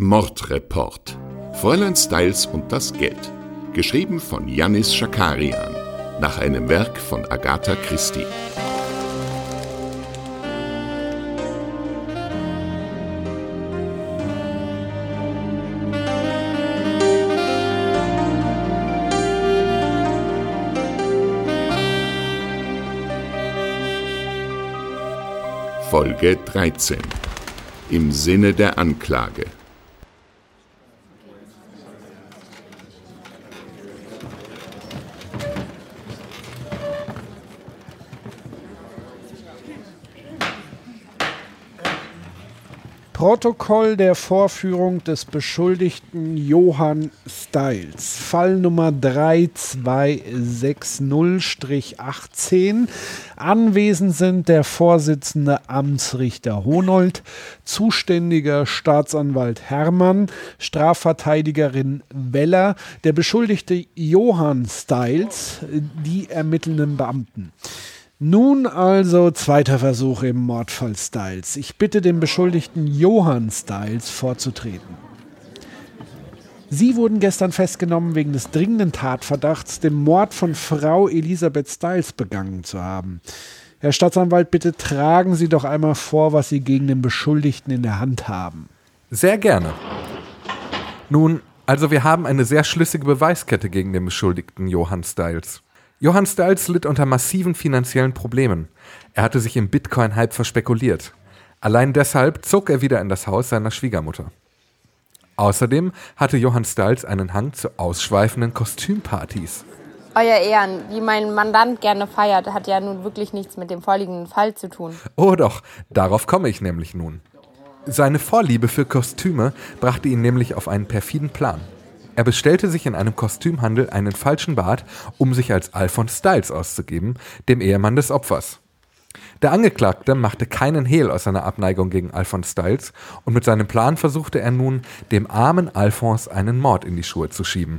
Mordreport. Fräulein Styles und das Geld. Geschrieben von Yannis Schakarian. Nach einem Werk von Agatha Christie. Folge 13. Im Sinne der Anklage. Protokoll der Vorführung des Beschuldigten Johann Styles. Fall Nummer 3260-18. Anwesend sind der Vorsitzende Amtsrichter Honold, zuständiger Staatsanwalt Hermann, Strafverteidigerin Weller, der Beschuldigte Johann Styles, die ermittelnden Beamten. Nun also zweiter Versuch im Mordfall Styles. Ich bitte den Beschuldigten Johann Styles vorzutreten. Sie wurden gestern festgenommen wegen des dringenden Tatverdachts, den Mord von Frau Elisabeth Styles begangen zu haben. Herr Staatsanwalt, bitte tragen Sie doch einmal vor, was Sie gegen den Beschuldigten in der Hand haben. Sehr gerne. Nun, also wir haben eine sehr schlüssige Beweiskette gegen den Beschuldigten Johann Styles. Johann Styles litt unter massiven finanziellen Problemen. Er hatte sich im Bitcoin-Hype verspekuliert. Allein deshalb zog er wieder in das Haus seiner Schwiegermutter. Außerdem hatte Johann Styles einen Hang zu ausschweifenden Kostümpartys. Euer Ehren, wie mein Mandant gerne feiert, hat ja nun wirklich nichts mit dem vorliegenden Fall zu tun. Oh doch, darauf komme ich nämlich nun. Seine Vorliebe für Kostüme brachte ihn nämlich auf einen perfiden Plan. Er bestellte sich in einem Kostümhandel einen falschen Bart, um sich als Alphonse Styles auszugeben, dem Ehemann des Opfers. Der Angeklagte machte keinen Hehl aus seiner Abneigung gegen Alphonse Styles und mit seinem Plan versuchte er nun, dem armen Alphonse einen Mord in die Schuhe zu schieben.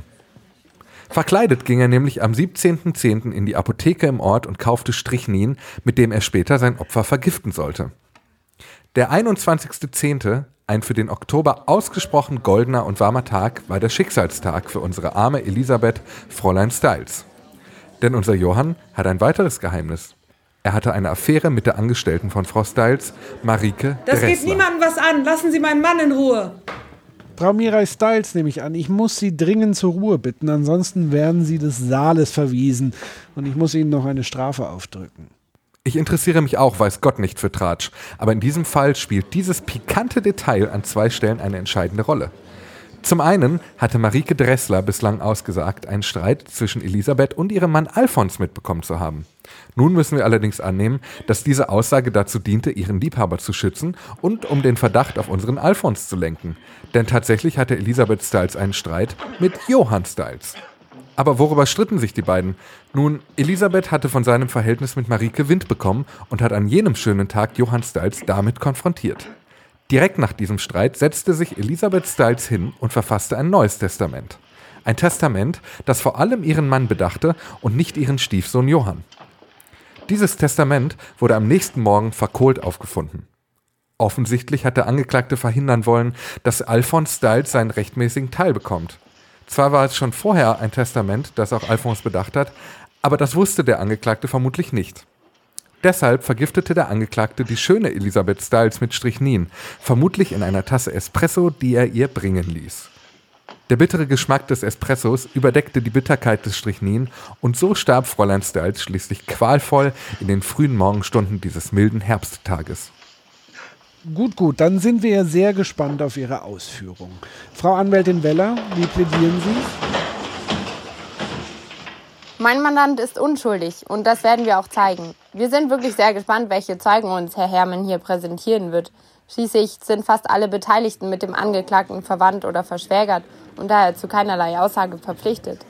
Verkleidet ging er nämlich am 17.10. in die Apotheke im Ort und kaufte Strichnin, mit dem er später sein Opfer vergiften sollte. Der 21.10., ein für den Oktober ausgesprochen goldener und warmer Tag, war der Schicksalstag für unsere arme Elisabeth, Fräulein Styles. Denn unser Johann hat ein weiteres Geheimnis. Er hatte eine Affäre mit der Angestellten von Frau Styles, Marike Das Dressler. geht niemandem was an. Lassen Sie meinen Mann in Ruhe. Frau Mirai Styles nehme ich an. Ich muss Sie dringend zur Ruhe bitten, ansonsten werden Sie des Saales verwiesen und ich muss Ihnen noch eine Strafe aufdrücken. Ich interessiere mich auch, weiß Gott nicht für Tratsch, aber in diesem Fall spielt dieses pikante Detail an zwei Stellen eine entscheidende Rolle. Zum einen hatte Marike Dressler bislang ausgesagt, einen Streit zwischen Elisabeth und ihrem Mann Alfons mitbekommen zu haben. Nun müssen wir allerdings annehmen, dass diese Aussage dazu diente, ihren Liebhaber zu schützen und um den Verdacht auf unseren Alfons zu lenken. Denn tatsächlich hatte Elisabeth Styles einen Streit mit Johann Styles. Aber worüber stritten sich die beiden? Nun, Elisabeth hatte von seinem Verhältnis mit Marike Wind bekommen und hat an jenem schönen Tag Johann Styles damit konfrontiert. Direkt nach diesem Streit setzte sich Elisabeth Styles hin und verfasste ein neues Testament. Ein Testament, das vor allem ihren Mann bedachte und nicht ihren Stiefsohn Johann. Dieses Testament wurde am nächsten Morgen verkohlt aufgefunden. Offensichtlich hat der Angeklagte verhindern wollen, dass Alphonse Styles seinen rechtmäßigen Teil bekommt. Zwar war es schon vorher ein Testament, das auch Alphonse bedacht hat, aber das wusste der Angeklagte vermutlich nicht. Deshalb vergiftete der Angeklagte die schöne Elisabeth Styles mit Strichnin, vermutlich in einer Tasse Espresso, die er ihr bringen ließ. Der bittere Geschmack des Espressos überdeckte die Bitterkeit des Strichnin und so starb Fräulein Styles schließlich qualvoll in den frühen Morgenstunden dieses milden Herbsttages. Gut, gut, dann sind wir ja sehr gespannt auf Ihre Ausführungen. Frau Anwältin Weller, wie plädieren Sie? Mein Mandant ist unschuldig und das werden wir auch zeigen. Wir sind wirklich sehr gespannt, welche Zeugen uns Herr Herrmann hier präsentieren wird. Schließlich sind fast alle Beteiligten mit dem Angeklagten verwandt oder verschwägert und daher zu keinerlei Aussage verpflichtet.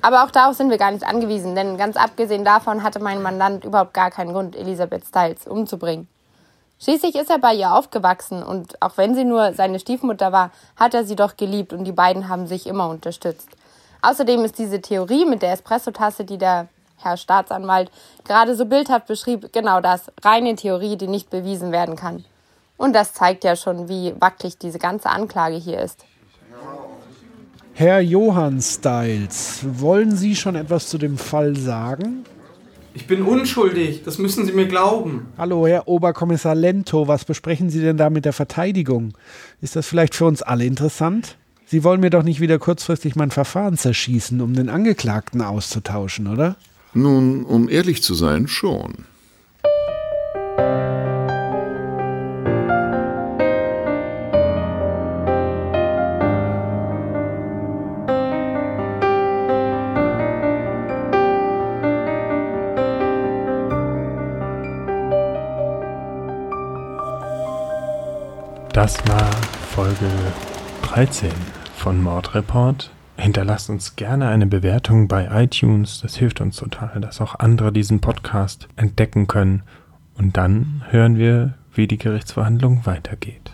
Aber auch darauf sind wir gar nicht angewiesen, denn ganz abgesehen davon hatte mein Mandant überhaupt gar keinen Grund, Elisabeth Styles umzubringen. Schließlich ist er bei ihr aufgewachsen und auch wenn sie nur seine Stiefmutter war, hat er sie doch geliebt und die beiden haben sich immer unterstützt. Außerdem ist diese Theorie mit der Espressotasse, die der Herr Staatsanwalt gerade so bildhaft beschrieb, genau das, reine Theorie, die nicht bewiesen werden kann. Und das zeigt ja schon, wie wackelig diese ganze Anklage hier ist. Herr Johann Styles, wollen Sie schon etwas zu dem Fall sagen? Ich bin unschuldig, das müssen Sie mir glauben. Hallo, Herr Oberkommissar Lento, was besprechen Sie denn da mit der Verteidigung? Ist das vielleicht für uns alle interessant? Sie wollen mir doch nicht wieder kurzfristig mein Verfahren zerschießen, um den Angeklagten auszutauschen, oder? Nun, um ehrlich zu sein, schon. Das war Folge 13 von Mordreport. Hinterlasst uns gerne eine Bewertung bei iTunes. Das hilft uns total, dass auch andere diesen Podcast entdecken können. Und dann hören wir, wie die Gerichtsverhandlung weitergeht.